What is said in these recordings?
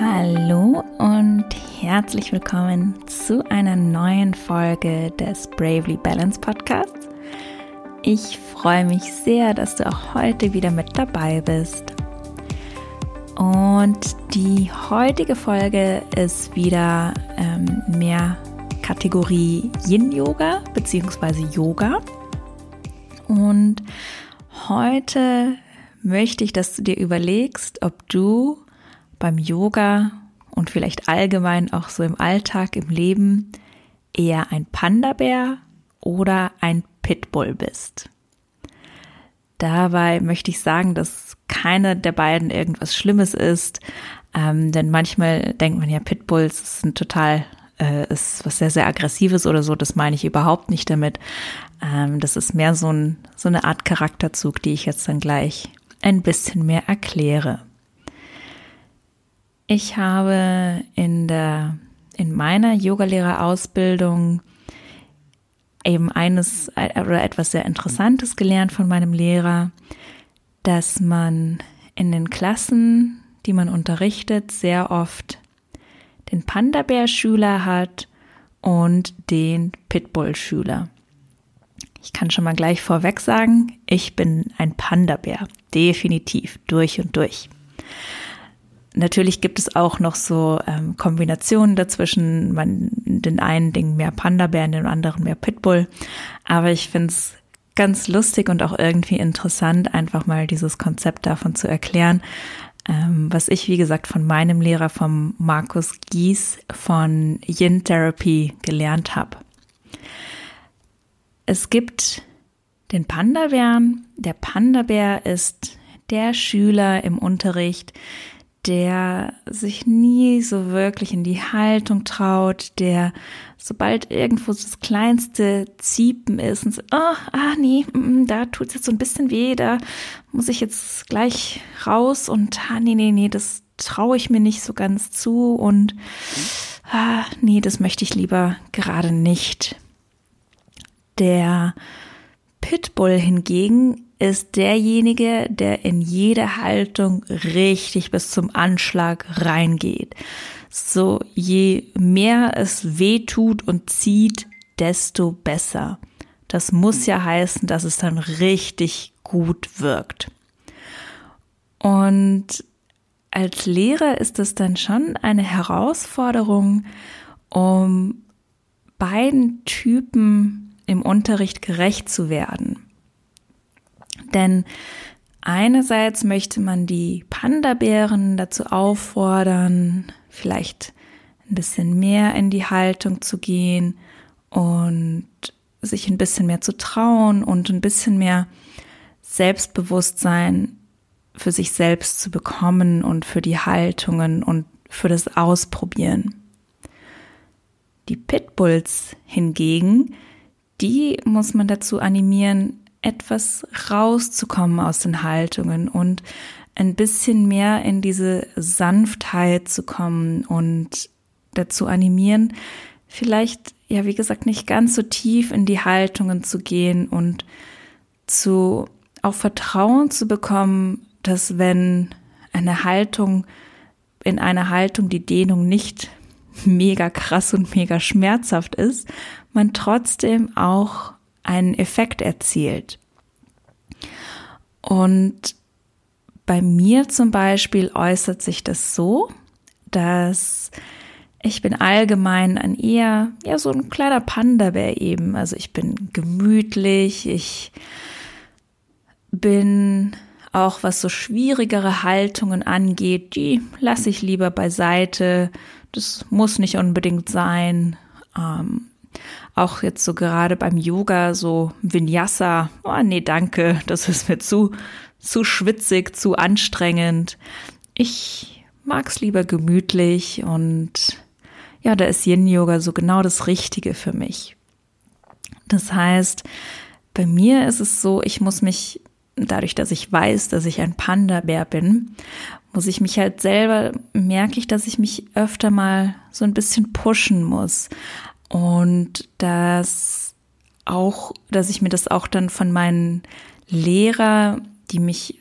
Hallo und herzlich willkommen zu einer neuen Folge des Bravely Balance Podcasts. Ich freue mich sehr, dass du auch heute wieder mit dabei bist. Und die heutige Folge ist wieder ähm, mehr Kategorie Yin-Yoga bzw. Yoga. Und heute möchte ich, dass du dir überlegst, ob du beim Yoga und vielleicht allgemein auch so im Alltag, im Leben eher ein Panda-Bär oder ein Pitbull bist. Dabei möchte ich sagen, dass keiner der beiden irgendwas Schlimmes ist, ähm, denn manchmal denkt man ja, Pitbulls sind total äh, ist was sehr, sehr Aggressives oder so. Das meine ich überhaupt nicht damit. Ähm, das ist mehr so, ein, so eine Art Charakterzug, die ich jetzt dann gleich ein bisschen mehr erkläre. Ich habe in der, in meiner Yogalehrerausbildung eben eines oder etwas sehr Interessantes gelernt von meinem Lehrer, dass man in den Klassen, die man unterrichtet, sehr oft den Panda-Bär-Schüler hat und den Pitbull-Schüler. Ich kann schon mal gleich vorweg sagen, ich bin ein Panda-Bär. Definitiv, durch und durch. Natürlich gibt es auch noch so ähm, Kombinationen dazwischen. Man, den einen Ding mehr Panda-Bär, den anderen mehr Pitbull. Aber ich finde es ganz lustig und auch irgendwie interessant, einfach mal dieses Konzept davon zu erklären, ähm, was ich, wie gesagt, von meinem Lehrer, vom Markus Gies von Yin Therapy gelernt habe. Es gibt den Panda-Bären. Der Panda-Bär ist der Schüler im Unterricht, der sich nie so wirklich in die Haltung traut, der sobald irgendwo das kleinste Ziepen ist und so, oh, ah nee, mm, mm, da tut es jetzt so ein bisschen weh, da muss ich jetzt gleich raus und ah nee, nee, nee, das traue ich mir nicht so ganz zu und ah, nee, das möchte ich lieber gerade nicht. Der Pitbull hingegen ist derjenige, der in jede Haltung richtig bis zum Anschlag reingeht. So je mehr es weh tut und zieht, desto besser. Das muss ja heißen, dass es dann richtig gut wirkt. Und als Lehrer ist es dann schon eine Herausforderung, um beiden Typen im Unterricht gerecht zu werden. Denn einerseits möchte man die Panda-Bären dazu auffordern, vielleicht ein bisschen mehr in die Haltung zu gehen und sich ein bisschen mehr zu trauen und ein bisschen mehr Selbstbewusstsein für sich selbst zu bekommen und für die Haltungen und für das Ausprobieren. Die Pitbulls hingegen, die muss man dazu animieren, etwas rauszukommen aus den Haltungen und ein bisschen mehr in diese Sanftheit zu kommen und dazu animieren, vielleicht, ja, wie gesagt, nicht ganz so tief in die Haltungen zu gehen und zu auch Vertrauen zu bekommen, dass wenn eine Haltung, in einer Haltung die Dehnung nicht mega krass und mega schmerzhaft ist, man trotzdem auch einen Effekt erzielt. Und bei mir zum Beispiel äußert sich das so, dass ich bin allgemein ein eher, ja, so ein kleiner Panda-Bär eben. Also ich bin gemütlich, ich bin auch was so schwierigere Haltungen angeht, die lasse ich lieber beiseite. Das muss nicht unbedingt sein. Ähm, auch jetzt so gerade beim Yoga, so Vinyasa, oh nee, danke, das ist mir zu, zu schwitzig, zu anstrengend. Ich mag's lieber gemütlich und ja, da ist Yin Yoga so genau das Richtige für mich. Das heißt, bei mir ist es so, ich muss mich, dadurch, dass ich weiß, dass ich ein Panda-Bär bin, muss ich mich halt selber, merke ich, dass ich mich öfter mal so ein bisschen pushen muss. Und dass auch, dass ich mir das auch dann von meinen Lehrer, die mich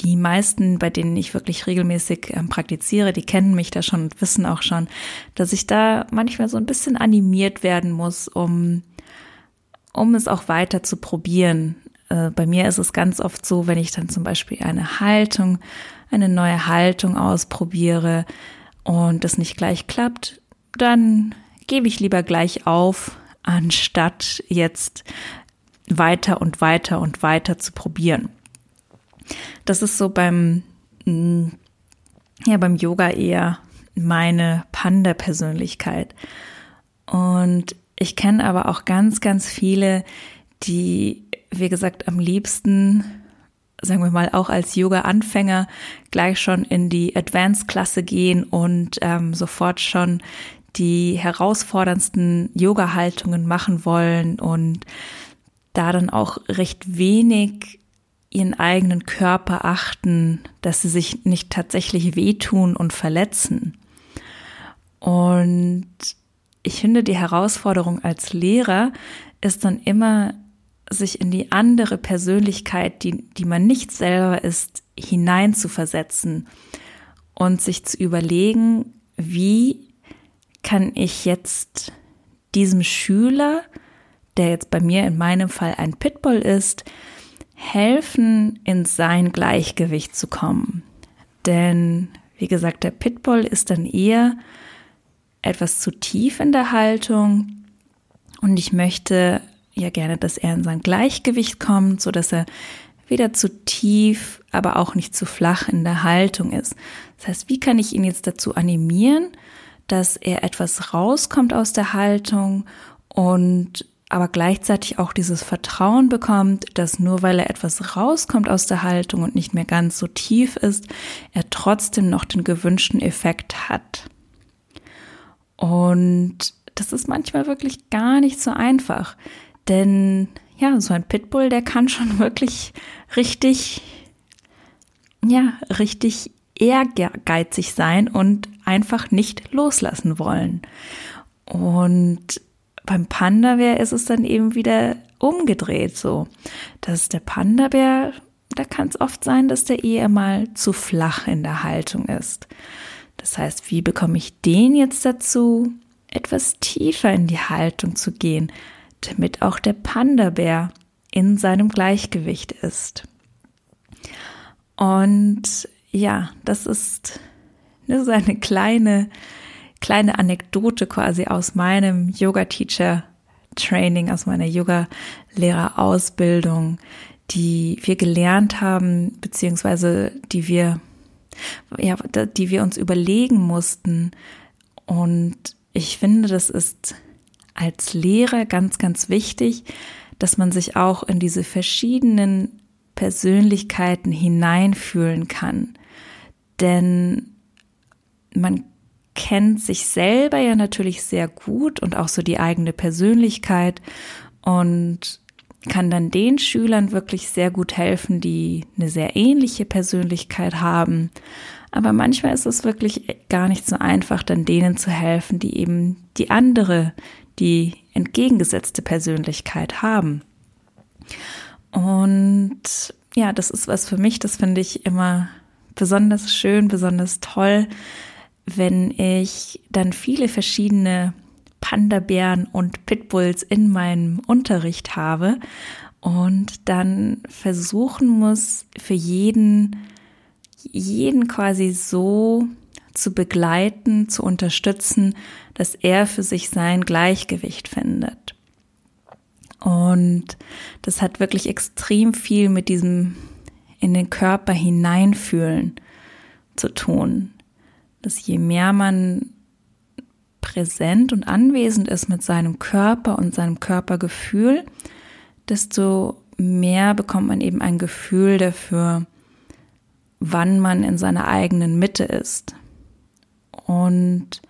die meisten, bei denen ich wirklich regelmäßig ähm, praktiziere, die kennen mich da schon und wissen auch schon, dass ich da manchmal so ein bisschen animiert werden muss, um, um es auch weiter zu probieren. Äh, bei mir ist es ganz oft so, wenn ich dann zum Beispiel eine Haltung, eine neue Haltung ausprobiere und es nicht gleich klappt, dann gebe ich lieber gleich auf, anstatt jetzt weiter und weiter und weiter zu probieren. Das ist so beim, mm, ja, beim Yoga eher meine Panda-Persönlichkeit. Und ich kenne aber auch ganz, ganz viele, die, wie gesagt, am liebsten, sagen wir mal, auch als Yoga-Anfänger gleich schon in die Advanced-Klasse gehen und ähm, sofort schon die herausforderndsten Yoga-Haltungen machen wollen und da dann auch recht wenig ihren eigenen Körper achten, dass sie sich nicht tatsächlich wehtun und verletzen. Und ich finde, die Herausforderung als Lehrer ist dann immer, sich in die andere Persönlichkeit, die, die man nicht selber ist, hineinzuversetzen und sich zu überlegen, wie kann ich jetzt diesem Schüler, der jetzt bei mir in meinem Fall ein Pitbull ist, helfen, in sein Gleichgewicht zu kommen. Denn, wie gesagt, der Pitbull ist dann eher etwas zu tief in der Haltung und ich möchte ja gerne, dass er in sein Gleichgewicht kommt, so dass er weder zu tief, aber auch nicht zu flach in der Haltung ist. Das heißt, wie kann ich ihn jetzt dazu animieren, dass er etwas rauskommt aus der Haltung und aber gleichzeitig auch dieses Vertrauen bekommt, dass nur weil er etwas rauskommt aus der Haltung und nicht mehr ganz so tief ist, er trotzdem noch den gewünschten Effekt hat. Und das ist manchmal wirklich gar nicht so einfach, denn ja, so ein Pitbull, der kann schon wirklich richtig, ja, richtig ehrgeizig sein und einfach nicht loslassen wollen. Und beim Panda-Bär ist es dann eben wieder umgedreht so, dass der Panda-Bär, da kann es oft sein, dass der eher mal zu flach in der Haltung ist. Das heißt, wie bekomme ich den jetzt dazu, etwas tiefer in die Haltung zu gehen, damit auch der Panda-Bär in seinem Gleichgewicht ist. Und ja, das ist nur so eine kleine kleine Anekdote quasi aus meinem Yoga-Teacher-Training, aus meiner Yoga-Lehrer-Ausbildung, die wir gelernt haben, beziehungsweise die wir, ja, die wir uns überlegen mussten. Und ich finde, das ist als Lehrer ganz, ganz wichtig, dass man sich auch in diese verschiedenen Persönlichkeiten hineinfühlen kann. Denn man kennt sich selber ja natürlich sehr gut und auch so die eigene Persönlichkeit und kann dann den Schülern wirklich sehr gut helfen, die eine sehr ähnliche Persönlichkeit haben. Aber manchmal ist es wirklich gar nicht so einfach, dann denen zu helfen, die eben die andere, die entgegengesetzte Persönlichkeit haben. Und ja, das ist was für mich, das finde ich immer besonders schön, besonders toll, wenn ich dann viele verschiedene Panda-Bären und Pitbulls in meinem Unterricht habe und dann versuchen muss, für jeden, jeden quasi so zu begleiten, zu unterstützen, dass er für sich sein Gleichgewicht findet. Und das hat wirklich extrem viel mit diesem in den Körper hineinfühlen zu tun dass je mehr man präsent und anwesend ist mit seinem Körper und seinem Körpergefühl, desto mehr bekommt man eben ein Gefühl dafür, wann man in seiner eigenen Mitte ist. Und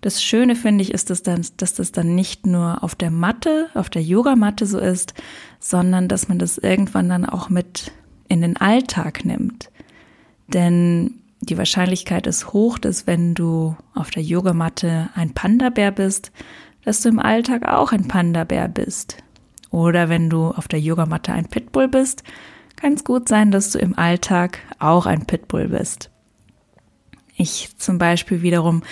das Schöne finde ich ist, dass, dann, dass das dann nicht nur auf der Matte, auf der Yogamatte so ist, sondern dass man das irgendwann dann auch mit in den Alltag nimmt. Denn die Wahrscheinlichkeit ist hoch, dass wenn du auf der Yogamatte ein Panda-Bär bist, dass du im Alltag auch ein Panda-Bär bist. Oder wenn du auf der Yogamatte ein Pitbull bist, kann es gut sein, dass du im Alltag auch ein Pitbull bist. Ich zum Beispiel wiederum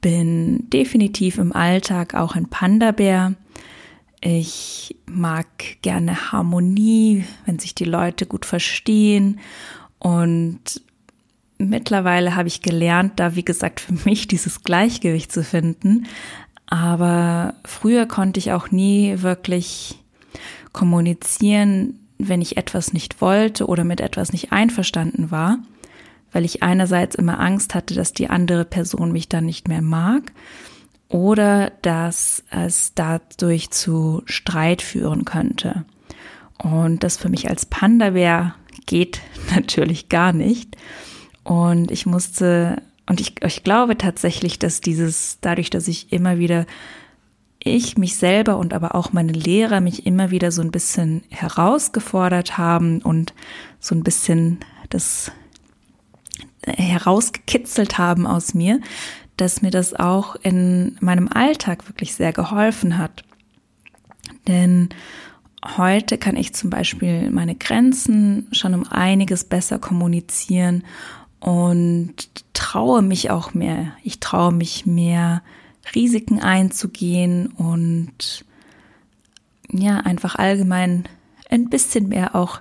bin definitiv im Alltag auch ein Panda-Bär. Ich mag gerne Harmonie, wenn sich die Leute gut verstehen. Und mittlerweile habe ich gelernt, da wie gesagt für mich dieses Gleichgewicht zu finden. Aber früher konnte ich auch nie wirklich kommunizieren, wenn ich etwas nicht wollte oder mit etwas nicht einverstanden war, weil ich einerseits immer Angst hatte, dass die andere Person mich dann nicht mehr mag oder dass es dadurch zu Streit führen könnte. Und das für mich als Panda-Bär geht natürlich gar nicht. Und ich musste, und ich, ich glaube tatsächlich, dass dieses, dadurch, dass ich immer wieder ich mich selber und aber auch meine Lehrer mich immer wieder so ein bisschen herausgefordert haben und so ein bisschen das herausgekitzelt haben aus mir, dass mir das auch in meinem Alltag wirklich sehr geholfen hat. Denn heute kann ich zum Beispiel meine Grenzen schon um einiges besser kommunizieren und traue mich auch mehr. Ich traue mich mehr, Risiken einzugehen und ja, einfach allgemein ein bisschen mehr auch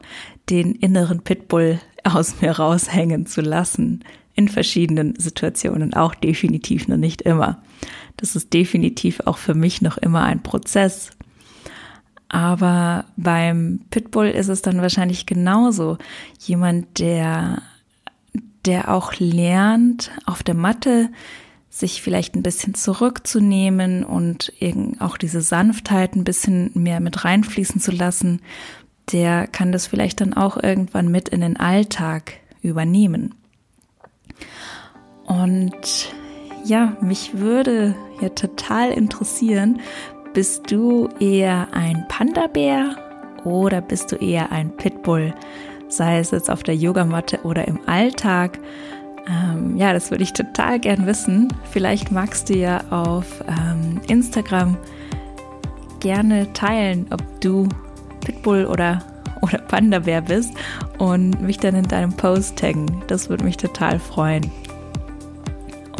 den inneren Pitbull aus mir raushängen zu lassen in verschiedenen Situationen, auch definitiv noch nicht immer. Das ist definitiv auch für mich noch immer ein Prozess. Aber beim Pitbull ist es dann wahrscheinlich genauso. Jemand, der, der auch lernt, auf der Matte sich vielleicht ein bisschen zurückzunehmen und auch diese Sanftheit ein bisschen mehr mit reinfließen zu lassen, der kann das vielleicht dann auch irgendwann mit in den Alltag übernehmen. Und ja, mich würde ja total interessieren, bist du eher ein Panda-Bär oder bist du eher ein Pitbull? Sei es jetzt auf der Yogamatte oder im Alltag. Ähm, ja, das würde ich total gern wissen. Vielleicht magst du ja auf ähm, Instagram gerne teilen, ob du Pitbull oder, oder Panda-Bär bist und mich dann in deinem Post taggen. Das würde mich total freuen.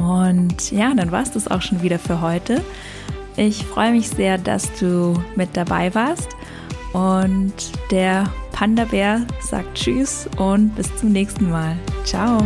Und ja, dann war es das auch schon wieder für heute. Ich freue mich sehr, dass du mit dabei warst. Und der Panda-Bär sagt Tschüss und bis zum nächsten Mal. Ciao.